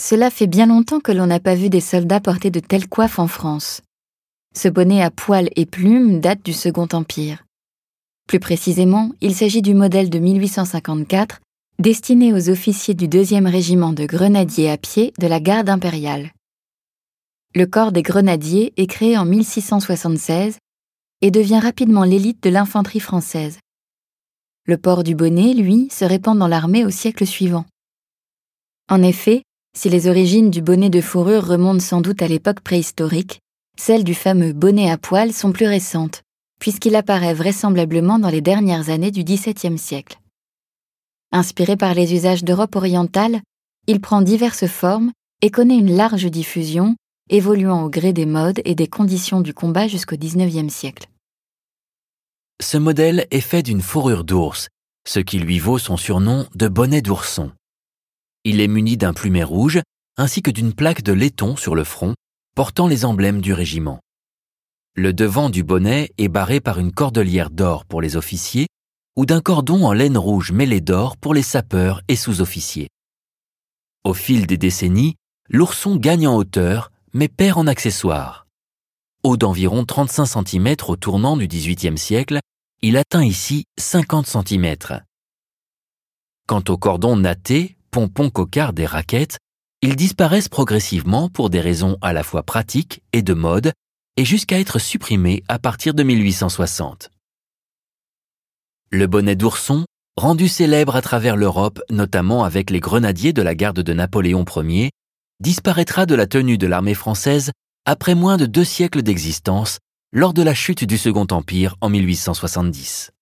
Cela fait bien longtemps que l'on n'a pas vu des soldats porter de telles coiffes en France. Ce bonnet à poils et plumes date du Second Empire. Plus précisément, il s'agit du modèle de 1854 destiné aux officiers du 2e régiment de grenadiers à pied de la garde impériale. Le corps des grenadiers est créé en 1676 et devient rapidement l'élite de l'infanterie française. Le port du bonnet, lui, se répand dans l'armée au siècle suivant. En effet, si les origines du bonnet de fourrure remontent sans doute à l'époque préhistorique, celles du fameux bonnet à poils sont plus récentes, puisqu'il apparaît vraisemblablement dans les dernières années du XVIIe siècle. Inspiré par les usages d'Europe orientale, il prend diverses formes et connaît une large diffusion, évoluant au gré des modes et des conditions du combat jusqu'au XIXe siècle. Ce modèle est fait d'une fourrure d'ours, ce qui lui vaut son surnom de bonnet d'ourson. Il est muni d'un plumet rouge ainsi que d'une plaque de laiton sur le front portant les emblèmes du régiment. Le devant du bonnet est barré par une cordelière d'or pour les officiers ou d'un cordon en laine rouge mêlé d'or pour les sapeurs et sous-officiers. Au fil des décennies, l'ourson gagne en hauteur, mais perd en accessoires. Haut d'environ 35 cm au tournant du XVIIIe siècle, il atteint ici 50 cm. Quant au cordon natté, pompon cocarde et raquettes, ils disparaissent progressivement pour des raisons à la fois pratiques et de mode, et jusqu'à être supprimés à partir de 1860. Le bonnet d'ourson, rendu célèbre à travers l'Europe, notamment avec les grenadiers de la garde de Napoléon Ier, disparaîtra de la tenue de l'armée française après moins de deux siècles d'existence, lors de la chute du Second Empire en 1870.